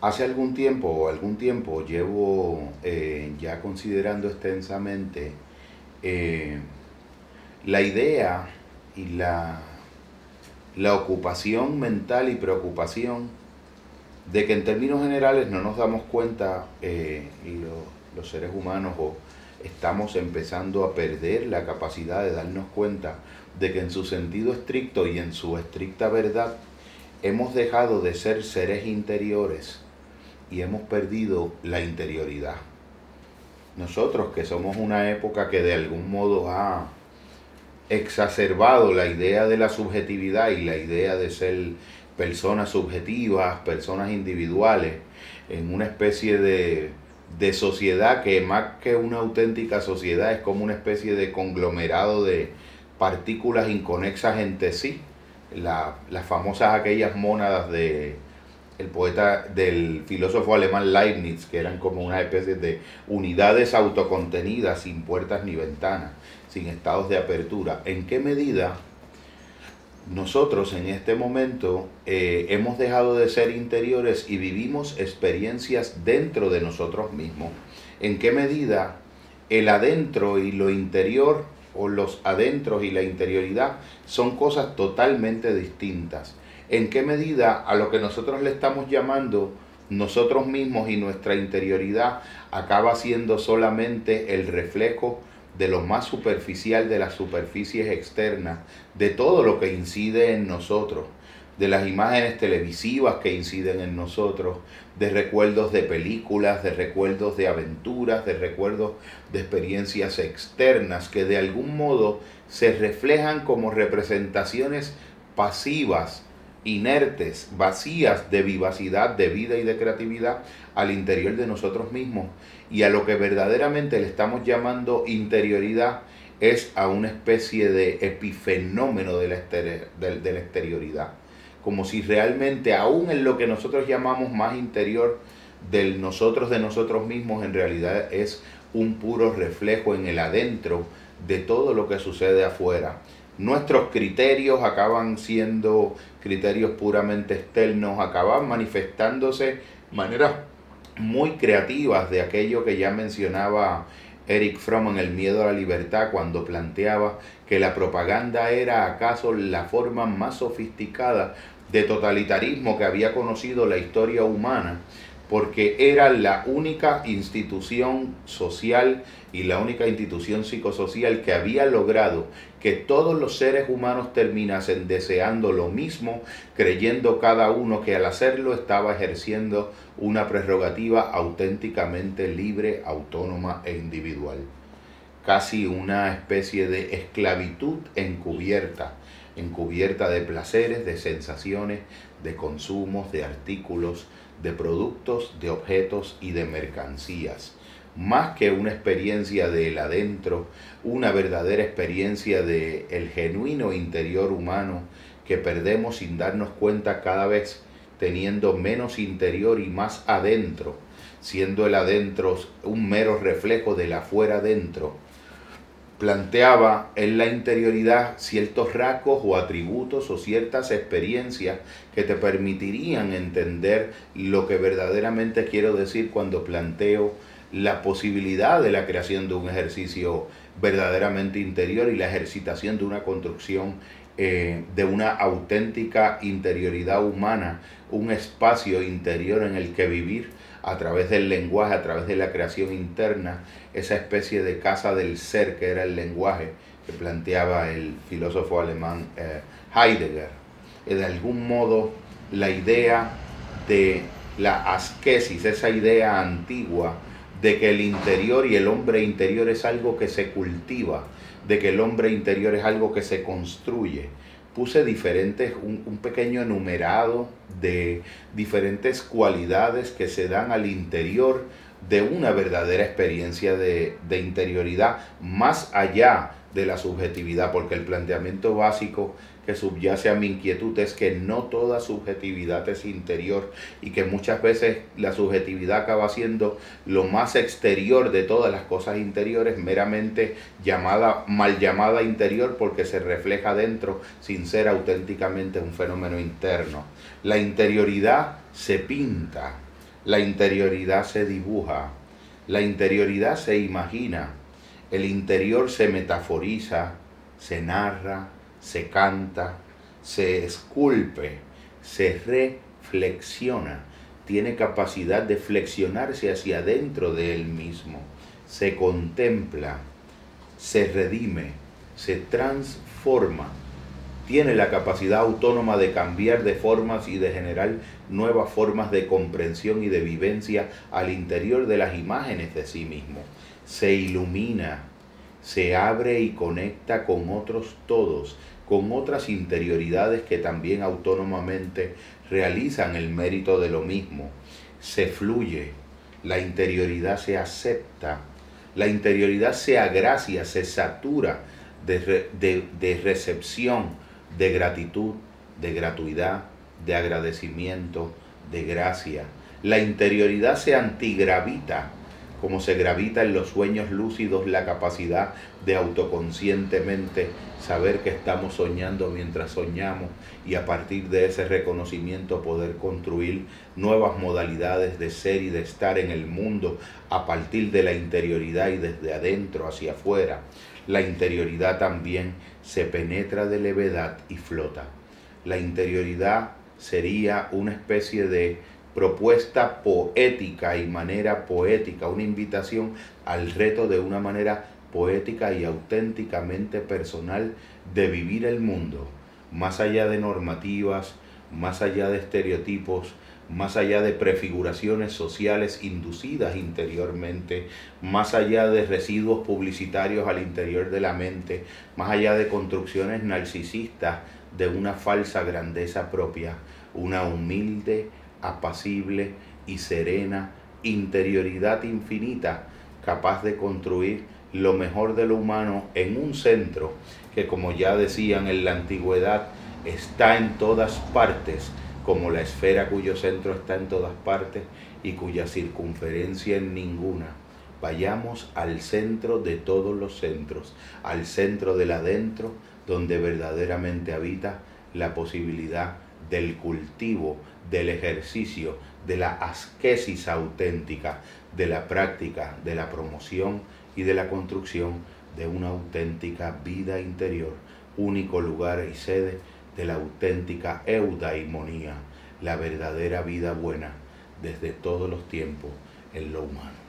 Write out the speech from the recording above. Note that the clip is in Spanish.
Hace algún tiempo o algún tiempo llevo eh, ya considerando extensamente eh, la idea y la, la ocupación mental y preocupación de que en términos generales no nos damos cuenta eh, los seres humanos o estamos empezando a perder la capacidad de darnos cuenta de que en su sentido estricto y en su estricta verdad hemos dejado de ser seres interiores y hemos perdido la interioridad. Nosotros que somos una época que de algún modo ha exacerbado la idea de la subjetividad y la idea de ser personas subjetivas, personas individuales, en una especie de, de sociedad que más que una auténtica sociedad es como una especie de conglomerado de partículas inconexas entre sí, las famosas aquellas mónadas de, el poeta del filósofo alemán Leibniz, que eran como una especie de unidades autocontenidas, sin puertas ni ventanas, sin estados de apertura. ¿En qué medida nosotros en este momento eh, hemos dejado de ser interiores y vivimos experiencias dentro de nosotros mismos? ¿En qué medida el adentro y lo interior o los adentros y la interioridad son cosas totalmente distintas? en qué medida a lo que nosotros le estamos llamando nosotros mismos y nuestra interioridad acaba siendo solamente el reflejo de lo más superficial de las superficies externas, de todo lo que incide en nosotros, de las imágenes televisivas que inciden en nosotros, de recuerdos de películas, de recuerdos de aventuras, de recuerdos de experiencias externas que de algún modo se reflejan como representaciones pasivas inertes, vacías de vivacidad, de vida y de creatividad al interior de nosotros mismos. Y a lo que verdaderamente le estamos llamando interioridad es a una especie de epifenómeno de la, de la exterioridad. Como si realmente, aún en lo que nosotros llamamos más interior del nosotros de nosotros mismos, en realidad es un puro reflejo en el adentro de todo lo que sucede afuera. Nuestros criterios acaban siendo criterios puramente externos, acaban manifestándose maneras muy creativas de aquello que ya mencionaba Eric Fromm en El miedo a la libertad cuando planteaba que la propaganda era acaso la forma más sofisticada de totalitarismo que había conocido la historia humana porque era la única institución social y la única institución psicosocial que había logrado que todos los seres humanos terminasen deseando lo mismo, creyendo cada uno que al hacerlo estaba ejerciendo una prerrogativa auténticamente libre, autónoma e individual. Casi una especie de esclavitud encubierta, encubierta de placeres, de sensaciones, de consumos, de artículos, de productos, de objetos y de mercancías. Más que una experiencia del adentro, una verdadera experiencia del el genuino interior humano que perdemos sin darnos cuenta cada vez teniendo menos interior y más adentro, siendo el adentro un mero reflejo del afuera adentro, planteaba en la interioridad ciertos rasgos o atributos o ciertas experiencias que te permitirían entender lo que verdaderamente quiero decir cuando planteo la posibilidad de la creación de un ejercicio verdaderamente interior y la ejercitación de una construcción eh, de una auténtica interioridad humana, un espacio interior en el que vivir a través del lenguaje, a través de la creación interna, esa especie de casa del ser que era el lenguaje que planteaba el filósofo alemán eh, Heidegger. Y de algún modo la idea de la asquesis, esa idea antigua de que el interior y el hombre interior es algo que se cultiva, de que el hombre interior es algo que se construye, puse diferentes, un, pequeño enumerado de diferentes cualidades que se dan al interior de una verdadera experiencia de, de interioridad, más allá de la subjetividad, porque el planteamiento básico que subyace a mi inquietud es que no toda subjetividad es interior y que muchas veces la subjetividad acaba siendo lo más exterior de todas las cosas interiores, meramente llamada, mal llamada interior porque se refleja dentro sin ser auténticamente un fenómeno interno. La interioridad se pinta, la interioridad se dibuja, la interioridad se imagina, el interior se metaforiza, se narra, se canta, se esculpe, se reflexiona, tiene capacidad de flexionarse hacia adentro de él mismo, se contempla, se redime, se transforma, tiene la capacidad autónoma de cambiar de formas y de generar nuevas formas de comprensión y de vivencia al interior de las imágenes de sí mismo. Se ilumina, se abre y conecta con otros todos, con otras interioridades que también autónomamente realizan el mérito de lo mismo. Se fluye, la interioridad se acepta, la interioridad se agracia, se satura de, de recepción, de gratitud, de gratuidad, de agradecimiento, de gracia. La interioridad se antigravita, como se gravita en los sueños lúcidos la capacidad de autoconscientemente saber que estamos soñando mientras soñamos y a partir de ese reconocimiento poder construir nuevas modalidades de ser y de estar en el mundo a partir de la interioridad y desde adentro hacia afuera. La interioridad también se penetra de levedad y flota. La interioridad sería una especie de propuesta poética y manera poética, una invitación al reto de una manera poética y auténticamente personal de vivir el mundo, más allá de normativas, más allá de estereotipos, más allá de prefiguraciones sociales inducidas interiormente, más allá de residuos publicitarios al interior de la mente, más allá de construcciones narcisistas de una falsa grandeza propia, una humilde apacible y serena interioridad infinita capaz de construir lo mejor de lo humano en un centro que como ya decían en la antigüedad está en todas partes como la esfera cuyo centro está en todas partes y cuya circunferencia en ninguna. Vayamos al centro de todos los centros, al centro del adentro, donde verdaderamente habita la posibilidad del cultivo del ejercicio, de la asquesis auténtica, de la práctica, de la promoción y de la construcción de una auténtica vida interior, único lugar y sede de la auténtica eudaimonía, la verdadera vida buena desde todos los tiempos en lo humano.